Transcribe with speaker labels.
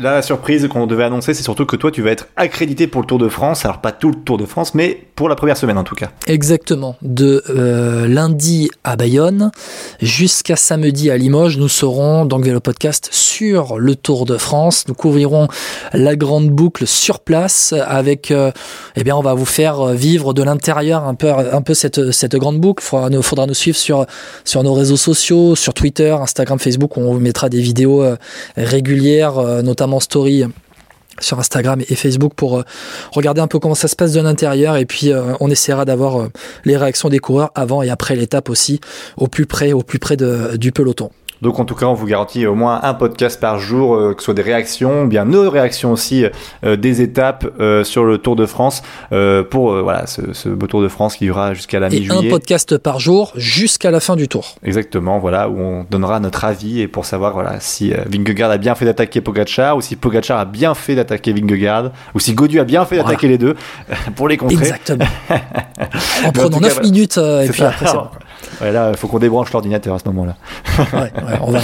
Speaker 1: La surprise qu'on devait annoncer, c'est surtout que toi, tu vas être accrédité pour le Tour de France. Alors, pas tout le Tour de France, mais pour la première semaine en tout cas.
Speaker 2: Exactement. De euh, lundi à Bayonne jusqu'à samedi à Limoges, nous serons donc Vélo Podcast sur le Tour de France. Nous couvrirons la grande boucle sur place avec, euh, eh bien, on va vous faire vivre de l'intérieur un peu, un peu cette, cette grande boucle. Il faudra, faudra nous suivre sur, sur nos réseaux sociaux, sur Twitter, Instagram, Facebook. On vous mettra des vidéos euh, régulières, notamment story sur Instagram et Facebook pour euh, regarder un peu comment ça se passe de l'intérieur et puis euh, on essaiera d'avoir euh, les réactions des coureurs avant et après l'étape aussi au plus près au plus près du peloton.
Speaker 1: Donc en tout cas, on vous garantit au moins un podcast par jour, euh, que ce soit des réactions, bien nos réactions aussi euh, des étapes euh, sur le Tour de France pour voilà ce, ce, beau Tour de France qui durera jusqu'à la mi-juillet.
Speaker 2: Et un podcast par jour jusqu'à la fin du Tour.
Speaker 1: Exactement, voilà où on donnera notre avis et pour savoir voilà si Vingegaard a bien fait d'attaquer Pogacar ou si Pogacar a bien fait d'attaquer Vingegaard ou si Godu a bien fait d'attaquer les deux pour les contrer.
Speaker 2: Exactement. en prenant 9 minutes et puis après c'est bon.
Speaker 1: Ouais, là, il faut qu'on débranche l'ordinateur à ce moment-là.
Speaker 2: on va.